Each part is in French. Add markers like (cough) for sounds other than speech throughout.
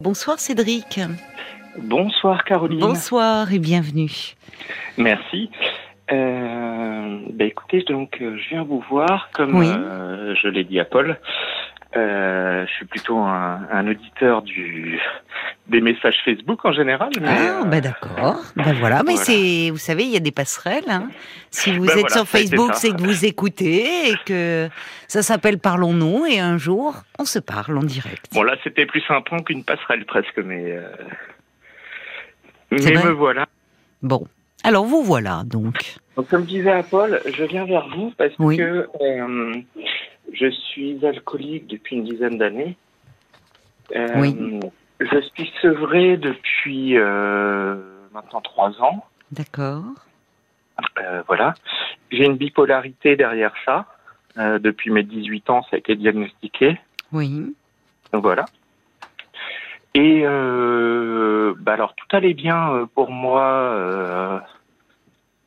Bonsoir Cédric. Bonsoir Caroline. Bonsoir et bienvenue. Merci. Euh, bah écoutez, donc euh, je viens vous voir, comme Oui. euh, je l'ai dit à Paul. Euh, je suis plutôt un, un auditeur du des messages Facebook en général. Mais, Ah, euh, bah d'accord. Ben voilà, mais voilà. c'est, vous savez, il y a des passerelles. hein. Si vous Ben êtes voilà, sur Facebook, c'est que vous écoutez et que ça s'appelle Parlons-nous et un jour, on se parle en direct. Bon là, c'était plus un pont qu'une passerelle presque, mais euh, mais vrai me voilà. Bon. Alors vous voilà donc. Donc, comme disait Paul, je viens vers vous parce Oui. que euh, je suis alcoolique depuis une dizaine d'années. Euh, Oui. Je suis sevré depuis euh, maintenant trois ans. D'accord. Euh, voilà. J'ai une bipolarité derrière ça. Euh, depuis mes 18 ans, ça a été diagnostiqué. Oui. Donc voilà. Et euh, bah alors tout allait bien pour moi euh,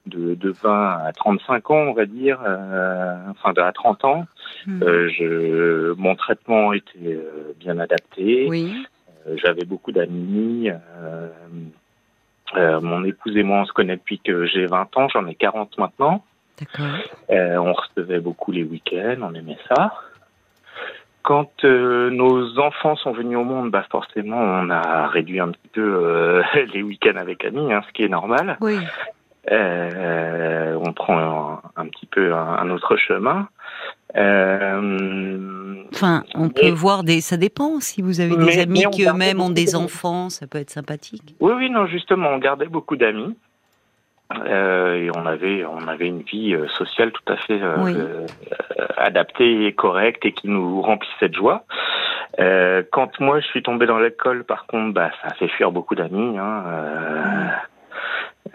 de, de 20 à 35 ans, on va dire, euh, enfin de à 30 ans. Hmm. Euh, je, mon traitement était euh, bien adapté. Oui. J'avais beaucoup d'amis. mon épouse et moi, on se connaît depuis que j'ai 20 ans. J'en ai 40 maintenant. D'accord. On recevait beaucoup les week-ends, on aimait ça. Quand euh, nos enfants sont venus au monde, bah forcément, on a réduit un petit peu euh, (laughs) les week-ends avec Annie, hein, ce qui est normal. Oui. Euh, on prend un, un petit peu un, un autre chemin. Euh, Enfin, on peut voir des. Ça dépend. Si vous avez des Mais- amis mais qui eux-mêmes ont des enfants, ça peut être sympathique. oui, oui, non, justement, on gardait beaucoup d'amis. Euh, et on avait, on avait une vie sociale tout à fait Oui. adaptée et correcte et qui nous remplissait de joie. Quand moi je suis tombé dans l'alcool, par contre, bah, ça a fait fuir beaucoup d'amis. Hein,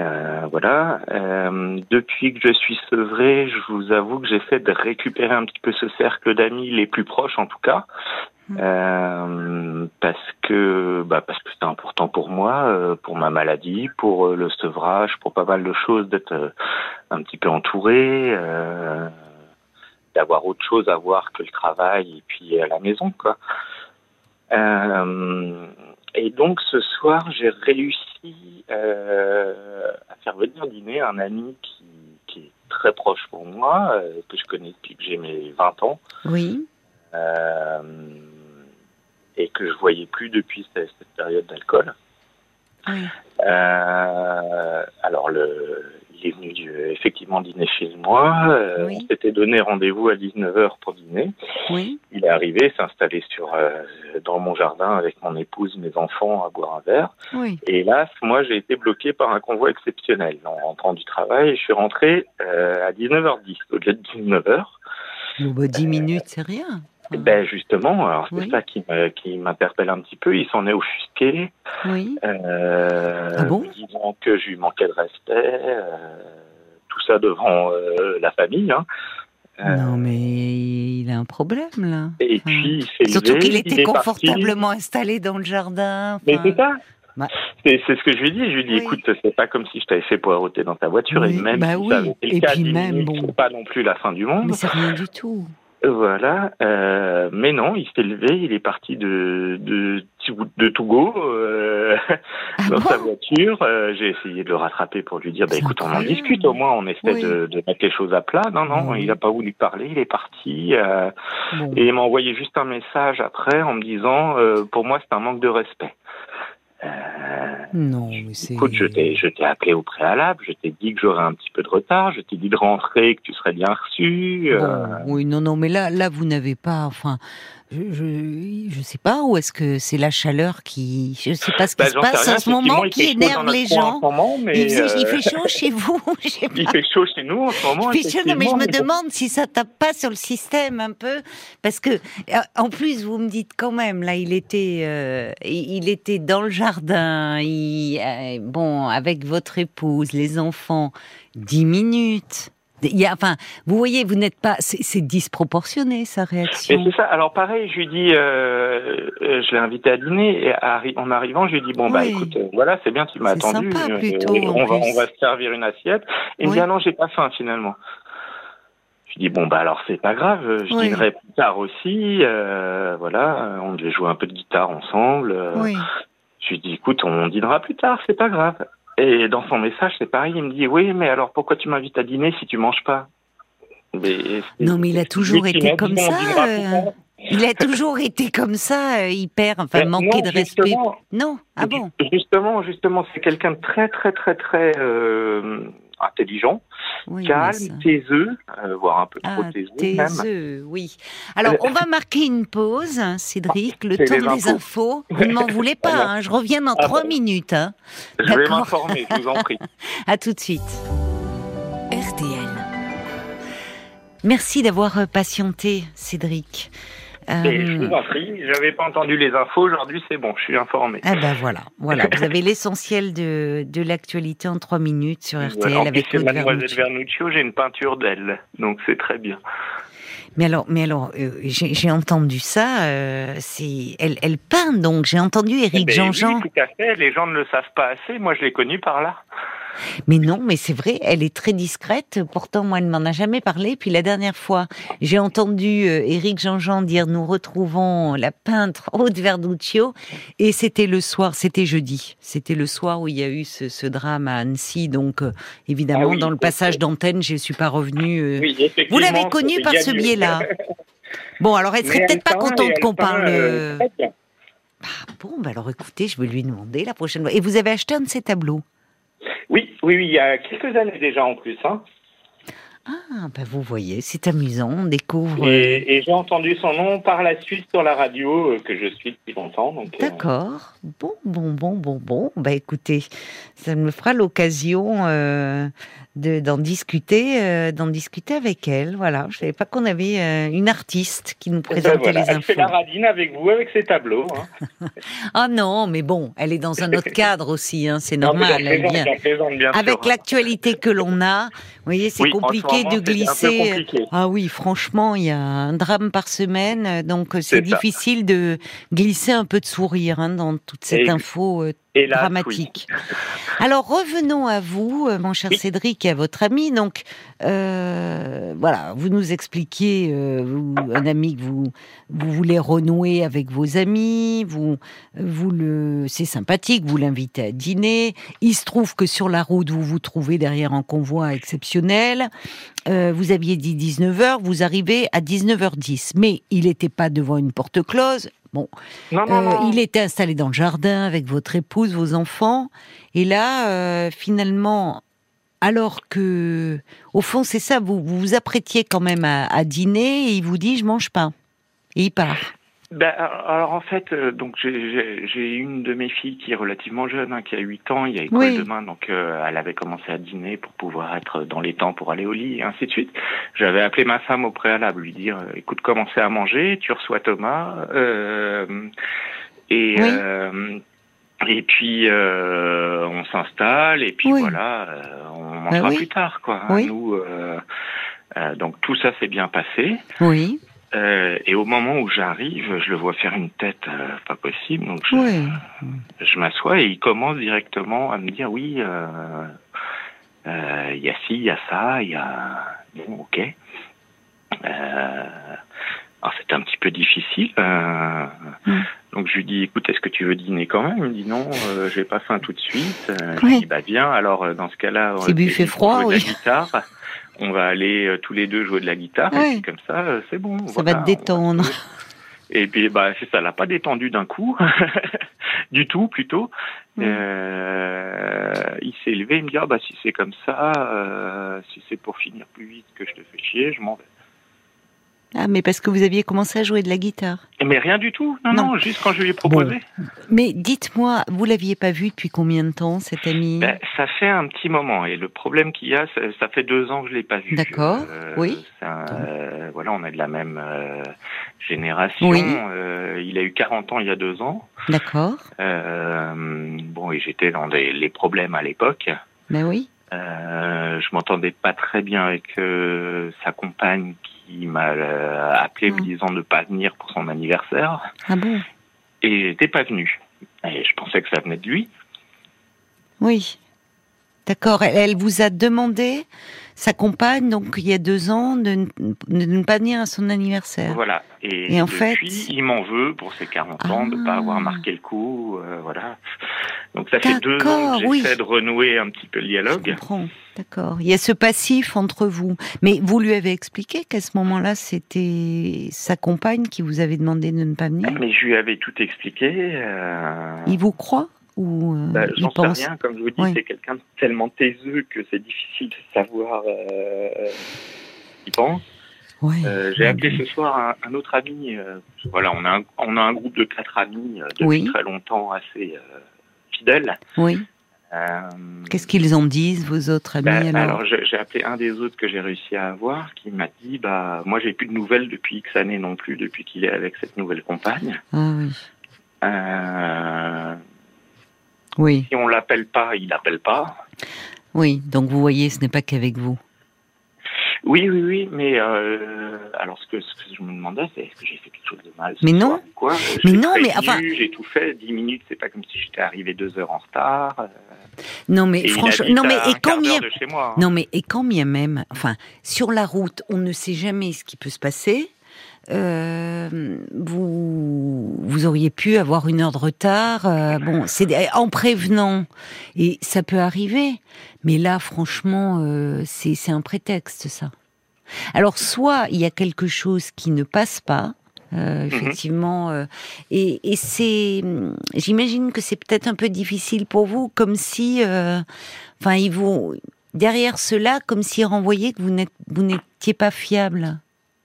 euh, voilà. Euh, depuis que je suis sevré, je vous avoue que j'essaie de récupérer un petit peu ce cercle d'amis, les plus proches en tout cas, Mm. euh, parce que bah, parce que c'est important pour moi, euh, pour ma maladie, pour le sevrage, pour pas mal de choses, d'être un petit peu entouré, euh, d'avoir autre chose à voir que le travail et puis à la maison, quoi. Euh, et donc ce soir, j'ai réussi euh, à faire venir dîner un ami qui, qui est très proche pour moi, euh, que je connais depuis que j'ai mes 20 ans, Oui. euh, et que je voyais plus depuis cette, cette période d'alcool. Oui. Alors le, il est venu euh, effectivement dîner chez moi. Euh, Oui. On s'était donné rendez-vous à 19h pour dîner. Oui. Il est arrivé, s'est installé sur euh, dans mon jardin avec mon épouse, mes enfants à boire un verre. Oui. Et hélas, moi, j'ai été bloqué par un convoi exceptionnel en rentrant du travail. Je suis rentré à 19h10 au lieu de 19h. Bon, bah, 10 minutes, c'est rien. Et Ben justement, alors c'est Oui. ça qui me- qui m'interpelle un petit peu. Il s'en est offusqué, Oui. euh, Ah bon? disant que je lui manquais de respect. euh, tout ça devant euh, la famille. Hein. Euh, Non, mais il a un problème, là. Et Enfin, puis il s'est Surtout qu'il il était parti. confortablement installé dans le jardin. Mais c'est ça. Bah. C'est c'est ce que je lui dis. Je lui dis, Oui. écoute, c'est pas comme si je t'avais fait poireauter dans ta voiture. Oui, et même bah si oui. ça avait été le Et cas, puis 10 même, minutes, bon. c'est pas non plus la fin du monde. Mais c'est rien du tout. Voilà. Euh, mais non, il s'est levé. Il est parti de de de Togo euh, Ah dans bon sa voiture. Euh, J'ai essayé de le rattraper pour lui dire, bah écoute, on en discute au moins. On essaie Oui. de, de mettre les choses à plat. Non, non, Oui. il a pas voulu parler. Il est parti. euh, et il m'a envoyé juste un message après en me disant, euh, pour moi, c'est un manque de respect. Euh, Non, mais c'est. Écoute, je t'ai, je t'ai appelé au préalable, je t'ai dit que j'aurais un petit peu de retard, je t'ai dit de rentrer, que tu serais bien reçu. euh, Bon, oui, non, non, mais là, là, vous n'avez pas, enfin, je, je, je sais pas où est-ce que c'est la chaleur qui, je sais pas ce qui bah, se passe rien, en ce moment qui fait énerve les gens. Moment, mais, il, faisait- il euh, fait chaud chez vous, (laughs) il fait chaud chez nous en ce moment. Il fait chaud, non, mais je me demande si ça tape pas sur le système un peu, parce que euh, en plus vous me dites quand même là, il était, euh, il il était dans le jardin, il, euh, bon, avec votre épouse, les enfants, dix minutes. Il y a, enfin, vous voyez, vous n'êtes pas, c'est disproportionné sa réaction. c'est ça. Alors pareil, je lui dis, euh, euh, je l'ai invité à dîner et en arrivant, je lui dis bon bah Oui. écoute, euh, voilà, c'est bien, tu m'as attendu. sympa, euh, plutôt, on va plus. on va se servir une assiette. Et il me Oui. dit ah non, j'ai pas faim finalement. Je je dis bon bah alors c'est pas grave, je Oui. dînerai plus tard aussi. voilà, on devait jouer un peu de guitare ensemble. Oui. Je lui dis écoute, on dînera plus tard, c'est pas grave. Et dans son message, c'est pareil, il me dit oui, mais alors pourquoi tu m'invites à dîner si tu manges pas mais Non, mais il a toujours été comme ça, euh. Il a toujours été comme ça, euh, hyper, enfin, Ben, non, de respect. Non, ah bon? Justement, justement, c'est quelqu'un de très, très, très, très euh, intelligent, oui, calme, taiseux, euh, voire un peu trop Ah, taiseux tes même. œufs, oui. Alors, on va marquer une pause, hein, Cédric, le temps des infos. Vous ne m'en (laughs) voulez pas, hein, je reviens dans Ah trois bon. minutes. hein. Je vais m'informer, je vous en prie. (laughs) À tout de suite. RTL. Merci d'avoir euh, patienté, Cédric. Euh, Et je vous en prie, j'avais pas entendu les infos, aujourd'hui c'est bon, je suis informé. Ah ben voilà, voilà. Vous avez l'essentiel de, de l'actualité en trois minutes sur RTL Voilà, avec Mademoiselle Vernucci. Vernuccio, j'ai une peinture d'elle, donc c'est très bien. Mais alors, mais alors, euh, j'ai entendu ça. euh, c'est, elle, elle peint donc. J'ai entendu Éric Eh ben Jean-Jean. Oui, tout à fait, les gens ne le savent pas assez, moi je l'ai connue par là. Mais non, mais c'est vrai, elle est très discrète. Pourtant, moi, elle ne m'en a jamais parlé. Puis la dernière fois, j'ai entendu euh, Éric Jean-Jean dire nous retrouvons la peintre Aude Verduccio. Et c'était le soir, c'était jeudi. C'était le soir où il y a eu ce, ce drame à Annecy. Donc, euh, évidemment, Ah oui, dans le passage d'antenne, je ne suis pas revenue. euh, Oui, Vous l'avez connue par ce biais-là. (laughs) Bon, alors elle serait peut-être pas contente qu'on parle. euh, euh, très bien. Ah bon, bah alors écoutez, je vais lui demander la prochaine fois. Et vous avez acheté un de ces tableaux? Oui, oui, oui, il y a quelques années déjà en plus. Hein. Ah, bah vous voyez, c'est amusant, on découvre. euh, Et, et j'ai entendu son nom par la suite sur la radio euh, que je suis depuis longtemps. Euh, D'accord. Bon, bon, bon, bon, bon. Bah écoutez, ça me fera l'occasion euh, de d'en discuter, euh, d'en discuter avec elle. Voilà, je savais pas qu'on avait euh, une artiste qui nous ben présentait voilà, les elle fait infos. la radine avec vous, avec ses tableaux. Hein. (laughs) Ah non, mais bon, elle est dans un autre (laughs) cadre aussi, hein, c'est normal. bien Avec l'actualité que l'on a, vous voyez, c'est Oui, en ce compliqué moment, de glisser. compliqué. Ah oui, franchement, il y a un drame par semaine, donc euh, c'est ça. difficile de glisser un peu de sourire hein, dans toute cette Et- info euh, Hélas, dramatique. (laughs) Alors revenons à vous, euh, mon cher Oui. Cédric, et à votre ami. Donc euh, voilà, vous nous expliquiez, euh, vous- un ami que vous vous voulez renouer avec vos amis, vous vous le, c'est sympathique, vous l'invitez à dîner. Il se trouve que sur la route, vous vous trouvez derrière un convoi exceptionnel. Euh, vous aviez dit 19h, vous arrivez à 19h10, mais il n'était pas devant une porte close. Bon, oui. Non, non, euh, il était installé dans le jardin avec votre épouse, vos enfants. Et là, euh, finalement, alors que, au fond, c'est ça, vous vous, vous apprêtiez quand même à, à dîner et il vous dit, je mange pas. Et il part. Ben, alors en fait, euh, donc j'ai- une de mes filles qui est relativement jeune, hein, qui a 8 ans, il y a école Oui. demain, donc euh, elle avait commencé à dîner pour pouvoir être dans les temps pour aller au lit et ainsi de suite. J'avais appelé ma femme au préalable, lui dire, euh, écoute, commencez à manger, tu reçois Thomas, euh, et Oui. euh, et puis euh, on s'installe et puis Oui. voilà, euh, on mangera oui. plus tard, quoi. hein, Oui. Nous, euh, euh, donc tout ça s'est bien passé. Oui, Euh, et au moment où j'arrive, je le vois faire une tête euh, pas possible. Donc je, je m'assois et il commence directement à me dire oui, euh, euh, il y a ci, il y a ça, il y a bon, ok. Euh, alors c'était un petit peu difficile. euh, Mm. Donc je lui dis écoute, est-ce que tu veux dîner quand même? Il me dit non, euh, j'ai pas faim tout de suite. Euh, Je lui dis bah viens. Alors euh, dans ce cas-là, C'est euh, buffet froid, oui. la guitare. (laughs) On va aller euh, tous les deux jouer de la guitare Ouais. et puis comme ça, euh, c'est bon. Ça voilà, va te détendre. Et puis bah c'est ça, l'a pas détendu d'un coup, (laughs) du tout plutôt. Mm. Euh, il s'est levé, il me dit ah bah si c'est comme ça, euh, si c'est pour finir plus vite que je te fais chier, je m'en vais. Ah, mais parce que vous aviez commencé à jouer de la guitare. Mais rien du tout, non Non. non, juste quand je lui ai proposé. Mais dites-moi, vous l'aviez pas vu depuis combien de temps, cet ami? Ben, ça fait un petit moment et le problème qu'il y a, ça, ça fait deux ans que je l'ai pas vu. D'accord, Euh, oui. un, euh, voilà, on est de la même euh, génération. Oui. Euh, il a eu 40 ans il y a deux ans. D'accord, Euh, bon, et j'étais dans des, les problèmes à l'époque. ben oui. Euh, je m'entendais pas très bien avec euh, sa compagne qui m'a euh, appelé me Mm. disant de ne pas venir pour son anniversaire Ah bon? Et j'étais pas venu. Et je pensais que ça venait de lui. Oui. D'accord, elle, elle vous a demandé sa compagne, donc il y a deux ans, de, ne- de ne pas venir à son anniversaire. Voilà. Et, Et en depuis, fait- il m'en veut pour ses 40 ans de ne pas Ah. avoir marqué le coup. euh, voilà. Donc ça fait deux ans que oui. j'essaie de renouer un petit peu le Je dialogue. comprends, d'accord. Il y a ce passif entre vous. Mais vous lui avez expliqué qu'à ce moment-là, c'était sa compagne qui vous avait demandé de ne pas venir? Mais je lui avais tout expliqué. euh, Il vous croit? Ou euh, bah, J'en sais rien, comme je vous dis, c'est quelqu'un de tellement taiseux que c'est difficile de savoir euh, ce qu'il pense. Ouais. Euh, J'ai appelé ce soir un, un autre ami. euh, voilà, on a un, on a un groupe de quatre amis euh, depuis Oui. très longtemps, assez fidèles. Oui. Qu'est-ce qu'ils en disent, vos autres amis bah, alors, alors j'ai j'ai appelé un des autres que j'ai réussi à avoir, qui m'a dit bah moi j'ai plus de nouvelles depuis X années non plus, depuis qu'il est avec cette nouvelle compagne. Ah oui. Euh, Oui, si on l'appelle pas, il appelle pas. oui. Donc vous voyez, ce n'est pas qu'avec vous. Oui, oui, oui, mais euh, alors ce que, ce que je me demandais, c'est est-ce que j'ai fait quelque chose de mal Mais non. quoi? Mais J'ai non, mais enfin- j'ai tout fait. Dix minutes, c'est pas comme si j'étais arrivé deux heures en retard. euh, Non, mais franchement, non, mais et quand hein. non, mais et quand bien même, enfin, sur la route, on ne sait jamais ce qui peut se passer. Euh, vous, vous auriez pu avoir une heure de retard. euh, bon, c'est en prévenant, et ça peut arriver. Mais là, franchement, euh, c'est un prétexte, ça. Alors, soit il y a quelque chose qui ne passe pas, euh, effectivement, euh, et, et c'est, j'imagine que c'est peut-être un peu difficile pour vous, comme si, euh, enfin, ils vous derrière cela, comme s'ils renvoyaient que vous n'étiez pas fiable.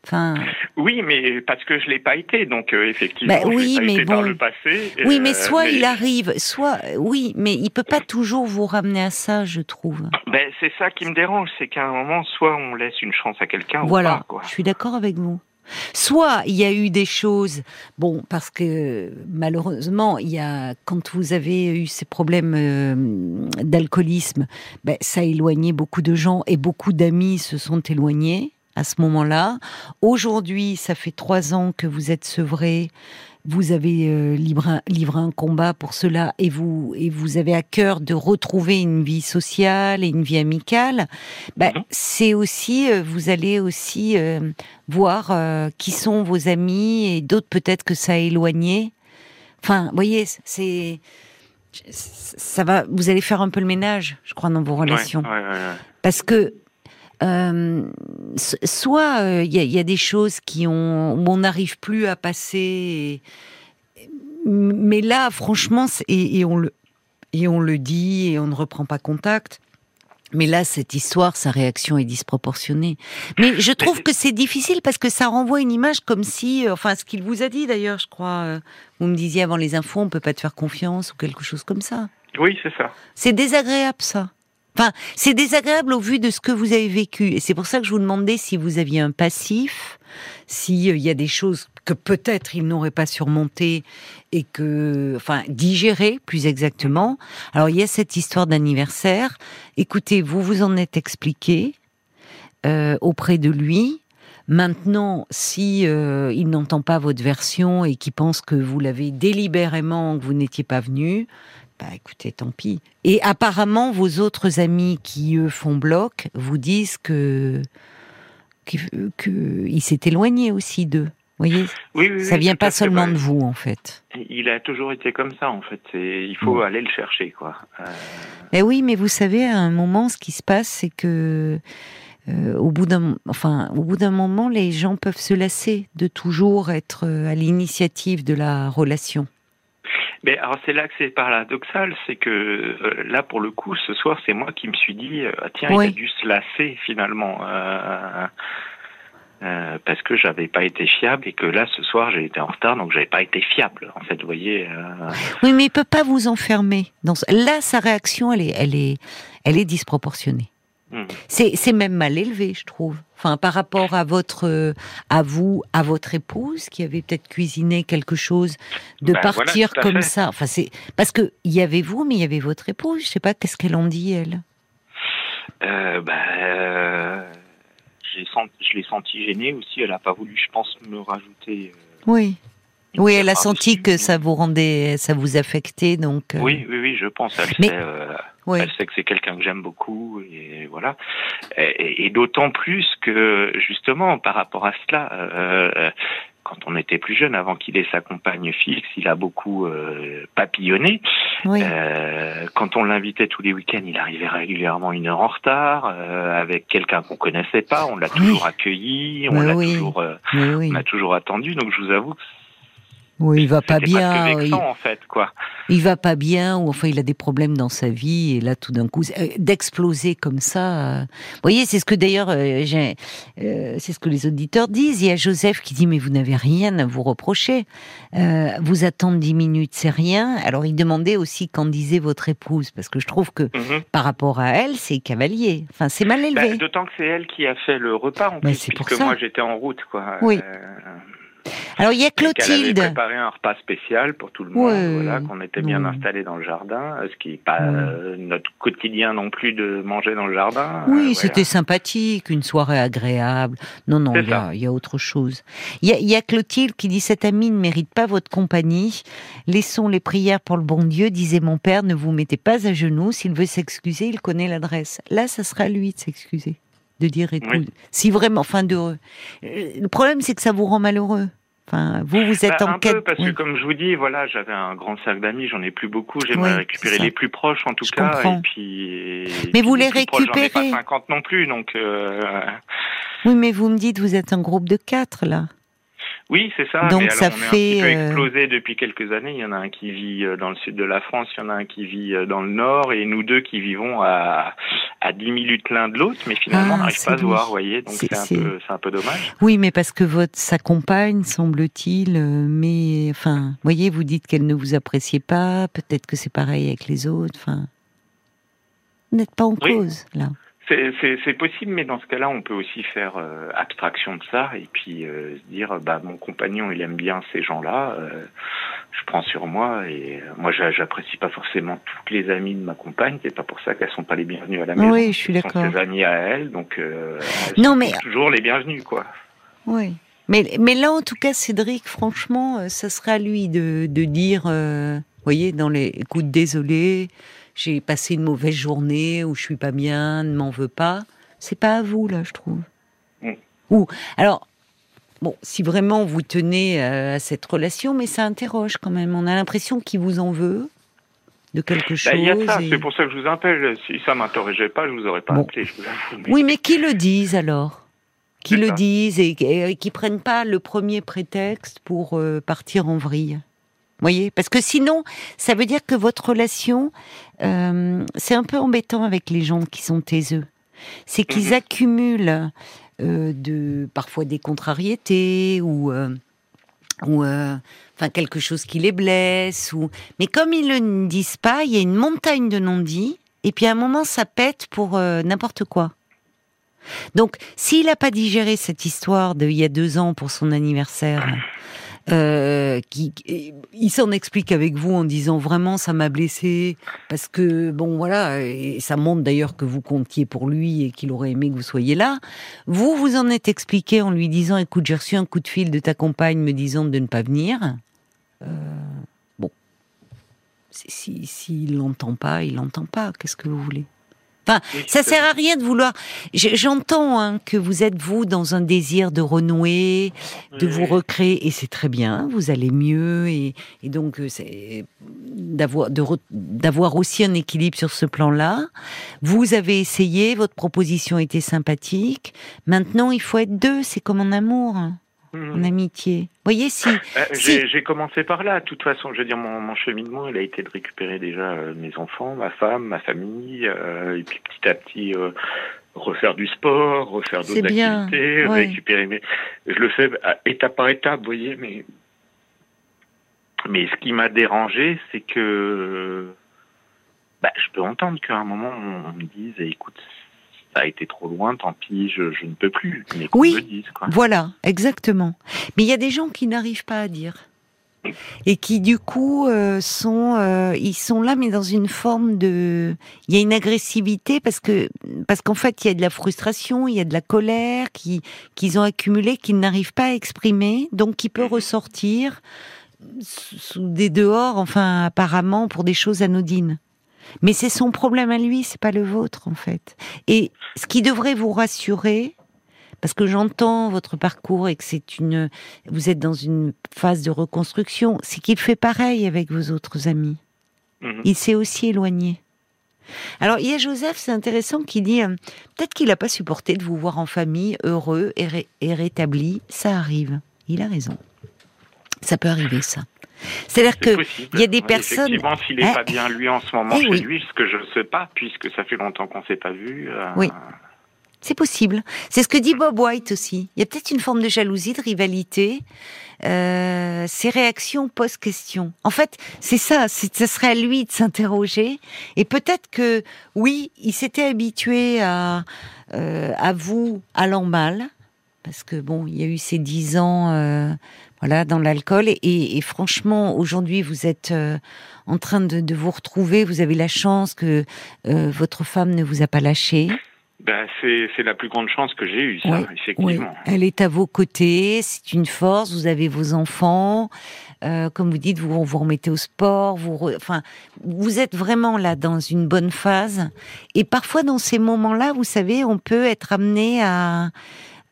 Enfin, Oui, mais parce que je l'ai pas été, donc euh, effectivement, Bah je oui, pas mais été par bon. le passé. oui, euh, mais soit mais- il arrive, soit oui, mais il peut pas toujours vous ramener à ça, je trouve. Ben, c'est ça qui me dérange, c'est qu'à un moment, soit on laisse une chance à quelqu'un ou Voilà, pas, quoi. je suis d'accord avec vous. Soit il y a eu des choses, bon, parce que malheureusement, il y a quand vous avez eu ces problèmes euh, d'alcoolisme, ben, ça a éloigné beaucoup de gens et beaucoup d'amis se sont éloignés à ce moment-là. Aujourd'hui, ça fait trois ans que vous êtes sevré. Vous avez euh, livré, un- livré un combat pour cela et vous et vous avez à cœur de retrouver une vie sociale et une vie amicale. Ben, Mhm. c'est aussi euh, vous allez aussi euh, voir qui sont vos amis et d'autres peut-être que ça a éloigné. Enfin, vous voyez, c'est ça va. Vous allez faire un peu le ménage, je crois, dans vos relations, ouais, ouais, ouais. parce que euh, so- soit euh, il y, a- il y a des choses qui ont où on n'arrive plus à passer, et- mais là, franchement, et, et on le et on le dit et on ne reprend pas contact. Mais là, cette histoire, sa réaction est disproportionnée. Mais je trouve que c'est difficile parce que ça renvoie une image comme si, euh, enfin, ce qu'il vous a dit d'ailleurs, je crois, euh, vous me disiez avant les infos, on peut pas te faire confiance ou quelque chose comme ça. Oui, c'est ça. C'est désagréable ça. Enfin, c'est désagréable au vu de ce que vous avez vécu. Et c'est pour ça que je vous demandais si vous aviez un passif, s'il y a des choses que peut-être il n'aurait pas surmontées et que, enfin, digérées plus exactement. Alors, il y a cette histoire d'anniversaire. Écoutez, vous vous en êtes expliqué euh, auprès de lui. Maintenant, si euh, il n'entend pas votre version et qu'il pense que vous l'avez délibérément, que vous n'étiez pas venu, bah écoutez, tant pis. Et apparemment, vos autres amis qui eux font bloc vous disent que s'est éloigné aussi d'eux. Vous voyez, Oui, oui, ça oui, vient pas seulement de vous en fait. Il a toujours été comme ça, en fait. Il faut aller le chercher, quoi. Euh, Eh oui, mais vous savez, à un moment, ce qui se passe, c'est que euh, au bout d'un, enfin, au bout d'un moment, les gens peuvent se lasser de toujours être euh, à l'initiative de la relation. Mais alors c'est là que c'est paradoxal, c'est que euh, là pour le coup ce soir c'est moi qui me suis dit euh, ah, tiens Oui. il a dû se lasser finalement euh, euh, parce que j'avais pas été fiable et que là ce soir j'ai été en retard donc j'avais pas été fiable en fait vous voyez euh, Oui, mais il peut pas vous enfermer. Dans ce- Là, sa réaction, elle est, elle est, elle est disproportionnée. Hmm. C'est, même mal élevé, je trouve. Enfin, par rapport à votre, à vous, à votre épouse, qui avait peut-être cuisiné quelque chose, de Ben partir comme fait. ça. Enfin, c'est parce que il y avait vous, mais il y avait votre épouse. Je sais pas qu'est-ce qu'elle en dit elle? Euh, bah, euh, je l'ai senti gêné aussi elle a pas voulu je pense me rajouter euh, Oui. Oui, elle a senti que ça vous rendait, ça vous affectait, donc. euh... Oui, oui, oui, je pense. Elle Mais... sait, euh, oui. elle sait que c'est quelqu'un que j'aime beaucoup, et voilà. Et, et d'autant plus que justement, par rapport à cela. Euh, quand on était plus jeune, avant qu'il ait sa compagne fixe, il a beaucoup euh, papillonné. Oui. Euh, quand on l'invitait tous les week-ends, il arrivait régulièrement une heure en retard, euh, avec quelqu'un qu'on connaissait pas. On l'a oui. toujours accueilli, on l'a oui. toujours, on a toujours attendu. Donc je vous avoue que oui, il va pas bien. Vexant, il... en fait, quoi. Il va pas bien, ou enfin il a des problèmes dans sa vie, et là tout d'un coup, euh, d'exploser comme ça. Euh... Vous voyez, c'est ce que d'ailleurs, euh, c'est ce que les auditeurs disent. Il y a Joseph qui dit mais vous n'avez rien à vous reprocher. Euh, vous attendre dix minutes, c'est rien. Alors il demandait aussi qu'en disait votre épouse, parce que je trouve que mm -hmm. par rapport à elle, c'est cavalier. Enfin, c'est mal élevé. Bah, D'autant que c'est elle qui a fait le repas en Mais plus, pour puisque ça. moi j'étais en route, quoi. Oui. Euh, alors il y a Clotilde. Elle avait préparé un repas spécial pour tout le monde, ouais, voilà, qu'on était bien ouais. installé dans le jardin, ce qui n'est pas euh, notre quotidien non plus de manger dans le jardin. Oui, euh, c'était sympathique, une soirée agréable. Non, non, il y, a, il y, a autre chose. Il y a, il y a Clotilde qui dit cet ami ne mérite pas votre compagnie. Laissons les prières pour le bon Dieu, disait mon père. Ne vous mettez pas à genoux. S'il veut s'excuser, il connaît l'adresse. Là, ça sera à lui de s'excuser de dire écoute, Oui. si vraiment, enfin de, euh, le problème c'est que ça vous rend malheureux. Enfin, vous, vous êtes Bah, en un quête. peu, parce oui. que comme je vous dis, voilà, j'avais un grand sac d'amis, j'en ai plus beaucoup, j'aimerais Oui, récupérer les plus proches en tout Je cas, comprends. et puis. et Mais vous les plus proches, ai récupérez. pas 50 non plus, donc. euh, Oui, mais vous me dites, vous êtes un groupe de quatre là. Oui, c'est ça. Donc, mais alors, ça on est un fait, petit peu euh, explosé depuis quelques années. Il y en a un qui vit euh, dans le sud de la France, il y en a un qui vit euh, dans le nord, et nous deux qui vivons à, à 10 minutes l'un de l'autre, mais finalement Ah, on n'arrive pas à se voir, voyez. Donc C'est- un peu, c'est un peu dommage. Oui, mais parce que votre sa compagne, semble-t-il, mais enfin, voyez, vous dites qu'elle ne vous appréciait pas. Peut-être que c'est pareil avec les autres. Enfin, vous n'êtes pas en Oui. cause là. C'est- possible, mais dans ce cas-là, on peut aussi faire euh, abstraction de ça et puis euh, se dire, bah mon compagnon, il aime bien ces gens-là. euh, je prends sur moi et euh, moi, j'a- j'apprécie pas forcément toutes les amies de ma compagne. C'est pas pour ça qu'elles sont pas les bienvenues à la maison. Oui, je suis d'accord. ses amies à elle, donc euh, elles Non, sont mais- toujours les bienvenues, quoi. Oui. Mais, mais là, en tout cas, Cédric, franchement, euh, ça serait à lui de, de dire, euh, vous voyez, dans les, écoute, désolé, j'ai passé une mauvaise journée ou je suis pas bien, ne m'en veux pas. C'est pas à vous, là, je trouve. Mm. Ou, alors, bon, si vraiment vous tenez euh, à cette relation, mais ça interroge quand même. On a l'impression qu'il vous en veut de quelque chose. Bah, Il y a ça, et- c'est pour ça que je vous appelle. Si ça m'interrogeait pas, je vous aurais pas Bon. appelé, je vous avoue. mais- Oui, mais qui le disent alors Qui le ça. disent et, et qui prennent pas le premier prétexte pour euh, partir en vrille. Voyez Parce que sinon, ça veut dire que votre relation, euh, c'est un peu embêtant avec les gens qui sont taiseux. C'est qu'ils Mhm. accumulent euh, de, parfois des contrariétés ou, euh, ou enfin quelque chose qui les blesse. Ou... Mais comme ils ne le disent pas, il y a une montagne de non-dits. Et puis à un moment, ça pète pour n'importe quoi. Donc, s'il n'a pas digéré cette histoire de il y a deux ans pour son anniversaire, euh, qui, il s'en explique avec vous en disant vraiment ça m'a blessé parce que bon voilà et ça montre d'ailleurs que vous comptiez pour lui et qu'il aurait aimé que vous soyez là. Vous vous en êtes expliqué en lui disant écoute j'ai reçu un coup de fil de ta compagne me disant de ne pas venir. Euh, bon, Si- si s'il l'entend pas, il l'entend pas. Qu'est-ce que vous voulez? Enfin, ça sert à rien de vouloir. J'entends hein, que vous êtes vous dans un désir de renouer, de vous recréer, et c'est très bien. Vous allez mieux, et, et donc euh, c'est d'avoir d'avoir aussi un équilibre sur ce plan-là. Vous avez essayé, votre proposition était sympathique. Maintenant, il faut être deux. C'est comme en amour, hein, Mhm. en amitié. Voyez si. Euh, si- J'ai commencé par là. De toute façon, je veux dire, mon, mon cheminement, il a été de récupérer déjà euh, mes enfants, ma femme, ma famille, euh, et puis petit à petit euh, refaire du sport, refaire d'autres activités, ouais. récupérer mes. Je le fais étape par étape, vous voyez, mais mais ce qui m'a dérangé, c'est que bah, je peux entendre qu'à un moment on, on me dise, écoute, ça a été trop loin, tant pis, je, je ne peux plus, mais Oui. me dise quoi. Voilà, exactement. Mais il y a des gens qui n'arrivent pas à dire et qui du coup euh, sont euh, ils sont là mais dans une forme de il y a une agressivité parce que parce qu'en fait il y a de la frustration il y a de la colère qui qu'ils ont accumulé qu'ils n'arrivent pas à exprimer donc qui peut Mhm. ressortir sous des dehors, enfin apparemment pour des choses anodines. Mais c'est son problème à lui, c'est pas le vôtre en fait. Et ce qui devrait vous rassurer, parce que j'entends votre parcours et que c'est une, vous êtes dans une phase de reconstruction, c'est qu'il fait pareil avec vos autres amis. Mhm. Il s'est aussi éloigné. Alors, il y a Joseph, c'est intéressant, qui dit euh, peut-être qu'il n'a pas supporté de vous voir en famille, heureux et, ré- et rétabli. Ça arrive. Il a raison. Ça peut arriver, ça. C'est-à-dire C'est que possible. il y a des Oui, personnes- Effectivement, s'il n'est Eh, pas bien lui en ce moment eh chez oui. lui, ce que je ne sais pas, puisque ça fait longtemps qu'on ne s'est pas vu. euh, Oui. c'est possible. C'est ce que dit Bob White aussi. Il y a peut-être une forme de jalousie, de rivalité. Euh, ces réactions posent question. En fait, c'est ça. Ce serait à lui de s'interroger. Et peut-être que, oui, il s'était habitué à, euh, à vous allant mal. Parce que bon, il y a eu ces dix ans, euh, voilà, dans l'alcool. Et, et franchement, aujourd'hui, vous êtes euh, en train de, de vous retrouver. Vous avez la chance que euh, votre femme ne vous a pas lâché. Ben, c'est la plus grande chance que j'ai eue, ça, Oui, Oui, effectivement. elle est à vos côtés, c'est une force, vous avez vos enfants, euh, comme vous dites, vous vous remettez au sport, vous, re- enfin, vous êtes vraiment là dans une bonne phase. Et parfois, dans ces moments-là, vous savez, on peut être amené à...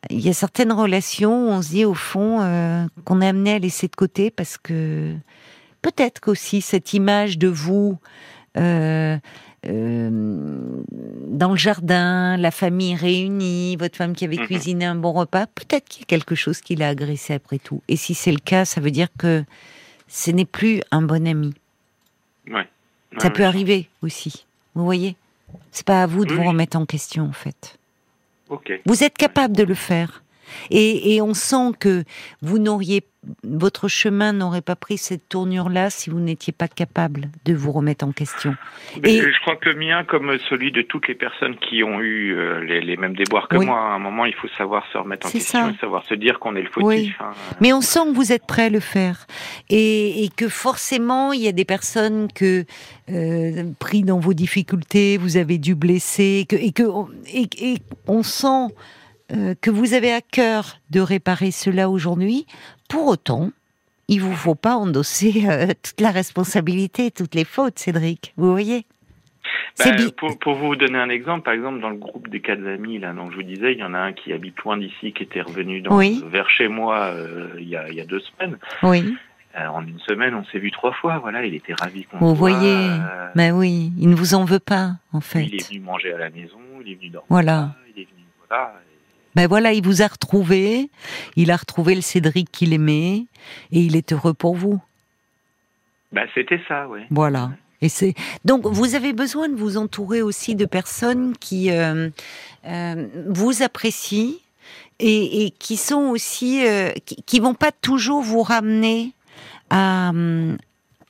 Il y a certaines relations où on se dit, au fond, euh, qu'on est amené à laisser de côté parce que peut-être qu'aussi cette image de vous... euh, euh, dans le jardin, la famille réunie, votre femme qui avait Mhm. cuisiné un bon repas, peut-être qu'il y a quelque chose qui l'a agressé après tout. Et si c'est le cas, ça veut dire que ce n'est plus un bon ami. Ouais. Ça Ouais, peut ouais. arriver aussi. Vous voyez? C'est pas à vous de Oui, vous remettre en question, en fait. Vous êtes capable de le faire. Et, et on sent que vous n'auriez, votre chemin n'aurait pas pris cette tournure-là si vous n'étiez pas capable de vous remettre en question. Mais Et- Je crois que le mien, comme celui de toutes les personnes qui ont eu euh, les, les mêmes déboires que Oui. moi, à un moment, il faut savoir se remettre en question ça. et savoir se dire qu'on est le fautif. Oui. hein. Mais on sent que vous êtes prêt à le faire et, et que forcément il y a des personnes que euh, pris dans vos difficultés, vous avez dû blesser que, et que et on sent euh, que vous avez à cœur de réparer cela aujourd'hui. Pour autant, il vous faut pas endosser euh, toute la responsabilité, toutes les fautes, Cédric. Vous voyez? Ben, bi- pour, pour vous donner un exemple, par exemple, dans le groupe des quatre amis, là, dont je vous disais, il y en a un qui habite loin d'ici, qui était revenu dans, Oui. vers chez moi euh, il, y a, il y a deux semaines. Oui, Euh, en une semaine, on s'est vu trois fois. Voilà, il était ravi qu'on vous voit. voyez. Euh, Mais oui, il ne vous en veut pas en fait. Il est venu manger à la maison, il est venu dormir. Voilà. là, Il est venu, voilà. Ben voilà, il vous a retrouvé, il a retrouvé le Cédric qu'il aimait, et il est heureux pour vous. Ben, c'était ça, ouais. Voilà. Et c'est donc vous avez besoin de vous entourer aussi de personnes qui euh, euh, vous apprécient et, et qui sont aussi euh, qui, qui vont pas toujours vous ramener à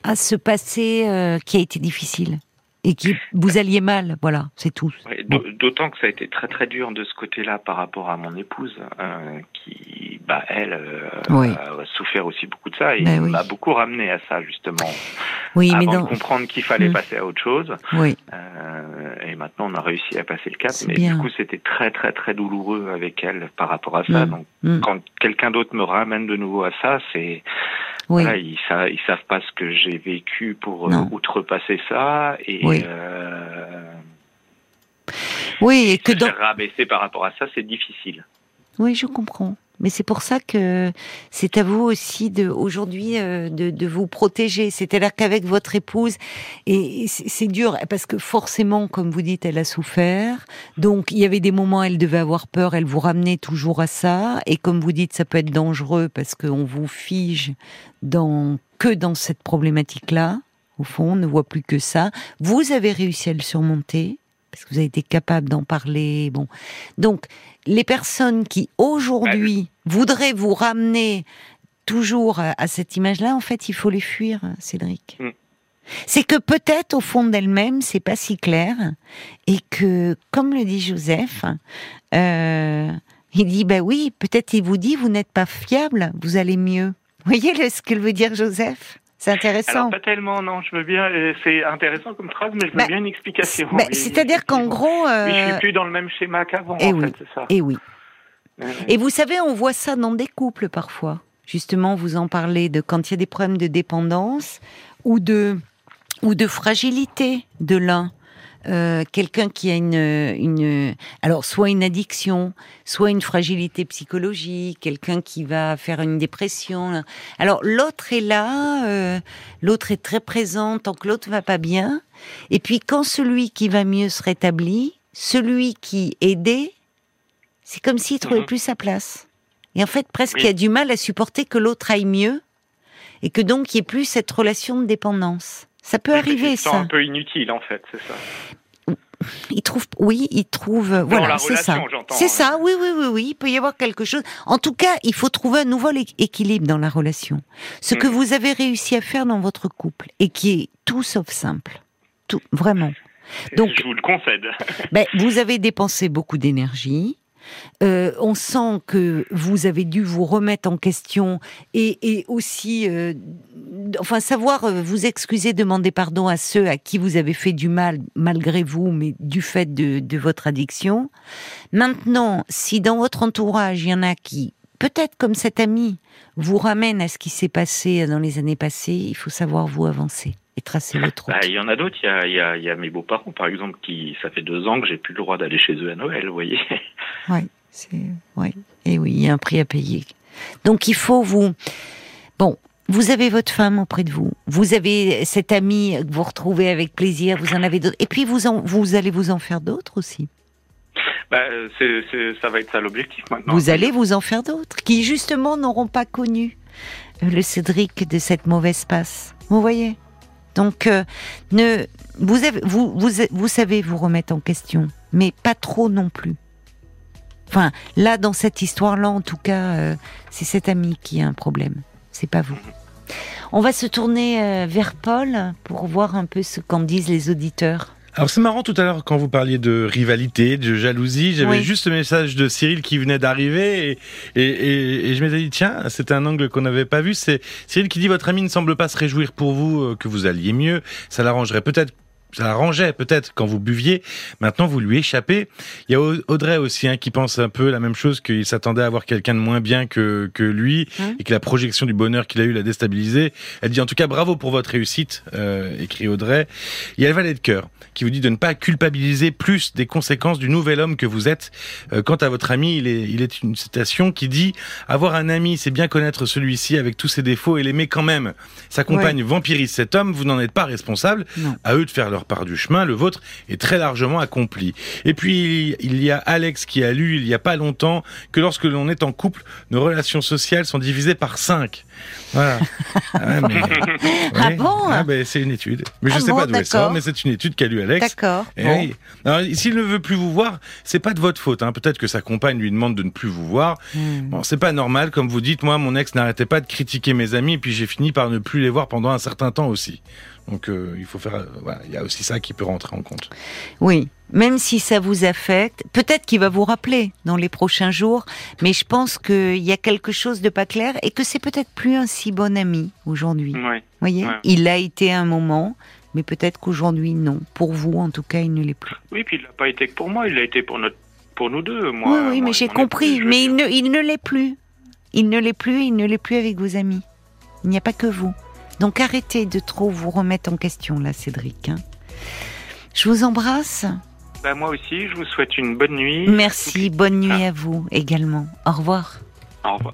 à ce passé qui a été difficile et qui vous alliez mal. Voilà, c'est tout. D'autant que ça a été très très dur de ce côté-là par rapport à mon épouse, euh, qui, bah, elle, euh, Oui. a souffert aussi beaucoup de ça et Ben oui. m'a beaucoup ramené à ça justement. Oui, mais avant dans de comprendre qu'il fallait Mm. passer à autre chose. oui, Euh, et maintenant, on a réussi à passer le cap. Mais bien. du coup, c'était très très très douloureux avec elle par rapport à ça. Mm. Donc, Mm. quand quelqu'un d'autre me ramène de nouveau à ça, c'est oui. voilà, ils, sa- ils savent pas ce que j'ai vécu pour euh, Non. outrepasser ça et Oui. euh, Oui, et que se dans faire rabaisser par rapport à ça, c'est difficile. Oui, je comprends. Mais c'est pour ça que c'est à vous aussi de aujourd'hui euh, de, de vous protéger. C'est-à-dire qu'avec votre épouse, et, c'est dur parce que forcément, comme vous dites, elle a souffert. Donc il y avait des moments, elle devait avoir peur. Elle vous ramenait toujours à ça. Et comme vous dites, ça peut être dangereux parce qu'on vous fige dans que dans cette problématique-là. Au fond, on ne voit plus que ça. Vous avez réussi à le surmonter parce que vous avez été capable d'en parler. Bon, donc les personnes qui aujourd'hui voudraient vous ramener toujours à, cette image-là, en fait, il faut les fuir, Cédric. Mm. C'est que peut-être au fond d'elle-même, c'est pas si clair, et que, comme le dit Joseph, euh, il dit bah oui, peut-être il vous dit vous n'êtes pas fiable, vous allez mieux. Vous voyez ce que veut dire Joseph? C'est intéressant. Alors pas tellement, non. Je veux bien. euh, C'est intéressant comme phrase, mais je veux Bah, bien une explication. Bah, oui, C'est-à-dire qu'en gros, euh, Oui, je suis plus dans le même schéma qu'avant. eh en oui. fait, c'est ça. et oui. Ouais, ouais. Et vous savez, on voit ça dans des couples parfois. Justement, vous en parlez de quand il y a des problèmes de dépendance ou de ou de fragilité de l'un. Euh, quelqu'un qui a une, une, alors soit une addiction, soit une fragilité psychologique, quelqu'un qui va faire une dépression. Alors l'autre est là, euh, l'autre est très présent tant que l'autre va pas bien. Et puis quand celui qui va mieux se rétablit, celui qui aidait, c'est comme s'il trouvait Mhm. plus sa place. Et en fait, presque Oui. il a du mal à supporter que l'autre aille mieux et que donc il n'y ait plus cette relation de dépendance. Ça peut arriver, ça. un peu inutile en fait, c'est ça. Il trouve, oui, il trouve, voilà, c'est ça. C'est hein. ça, oui, oui, oui, oui. Il peut y avoir quelque chose. En tout cas, il faut trouver un nouveau é- équilibre dans la relation. Ce que Mhm. vous avez réussi à faire dans votre couple et qui est tout sauf simple, tout, vraiment. Donc- je vous le concède. Ben, (laughs) vous avez dépensé beaucoup d'énergie. Euh, on sent que vous avez dû vous remettre en question et, aussi, euh, enfin, savoir euh, vous excuser, demander pardon à ceux à qui vous avez fait du mal malgré vous, mais du fait de, de votre addiction. Maintenant, si dans votre entourage, il y en a qui, peut-être comme cet ami, vous ramène à ce qui s'est passé dans les années passées, il faut savoir vous avancer et tracer votre route. Bah, Il y en a d'autres, il y a, il y, a, il y a mes beaux-parents par exemple, qui ça fait deux ans que j'ai plus le droit d'aller chez eux à Noël, vous voyez. (laughs) Oui, c'est oui. Et oui, il y a un prix à payer. Donc il faut vous Bon, vous avez votre femme auprès de vous. Vous avez cet ami que vous retrouvez avec plaisir, vous en avez d'autres et puis vous en, vous allez vous en faire d'autres aussi. Bah, c'est, ça va être ça l'objectif maintenant. Vous allez vous en faire d'autres qui justement n'auront pas connu euh, le Cédric de cette mauvaise passe. Vous voyez? Donc euh, ne vous, vous vous vous savez vous remettre en question, mais pas trop non plus. Enfin, là dans cette histoire-là, en tout cas, euh, c'est cet ami qui a un problème. C'est pas vous. On va se tourner euh, vers Paul pour voir un peu ce qu'en disent les auditeurs. Alors c'est marrant tout à l'heure quand vous parliez de rivalité, de jalousie, j'avais Oui. juste le message de Cyril qui venait d'arriver et, et, et, et je m'étais dit tiens c'est un angle qu'on n'avait pas vu. C'est Cyril qui dit votre ami ne semble pas se réjouir pour vous euh, que vous alliez mieux. Ça l'arrangerait peut-être. Ça l'arrangeait peut-être quand vous buviez. Maintenant, vous lui échappez. Il y a Au- Audrey aussi hein, qui pense un peu la même chose, qu'il s'attendait à avoir quelqu'un de moins bien que, que lui Hein et que la projection du bonheur qu'il a eu l'a déstabilisé. Elle dit en tout cas bravo pour votre réussite, euh, écrit Audrey. Il y a le valet de cœur qui vous dit de ne pas culpabiliser plus des conséquences du nouvel homme que vous êtes. Euh, quant à votre ami, il est, il est une citation qui dit avoir un ami, c'est bien connaître celui-ci avec tous ses défauts et l'aimer quand même. Sa compagne vampirise cet homme, vous n'en êtes pas responsable. Non. À eux de faire leur part du chemin, le vôtre est très largement accompli. Et puis il y a Alex qui a lu il y a pas longtemps que lorsque l'on est en couple, nos relations sociales sont divisées par 5. Voilà. (laughs) Ah, mais- Ah bon Ah, ben, C'est une étude. Mais je Ah sais bon, pas d'où elle sort, mais c'est une étude qu'a lu Alex. D'accord. Eh Bon. oui. Alors, s'il ne veut plus vous voir, c'est pas de votre faute. Hein. Peut-être que sa compagne lui demande de ne plus vous voir. Hmm. Bon, c'est pas normal, comme vous dites. Moi, mon ex n'arrêtait pas de critiquer mes amis, et puis j'ai fini par ne plus les voir pendant un certain temps aussi. Donc, euh, il faut faire. euh, voilà, il y a aussi ça qui peut rentrer en compte. Oui, même si ça vous affecte, peut-être qu'il va vous rappeler dans les prochains jours, mais je pense qu'il y a quelque chose de pas clair et que c'est peut-être plus un si bon ami aujourd'hui. Vous Ouais. voyez, Ouais. il a été un moment, mais peut-être qu'aujourd'hui non. Pour vous, en tout cas, il ne l'est plus. Oui, puis il l'a pas été que pour moi, il l'a été pour notre, pour nous deux. Moi, oui, oui, moi mais j'ai compris. Mais il ne, il ne l'est plus. Il ne l'est plus. Il ne l'est plus avec vos amis. Il n'y a pas que vous. Donc arrêtez de trop vous remettre en question là, Cédric. hein. Je vous embrasse. Bah, moi aussi, je vous souhaite une bonne nuit. Merci. Bonne nuit à vous également. Au revoir. Au revoir.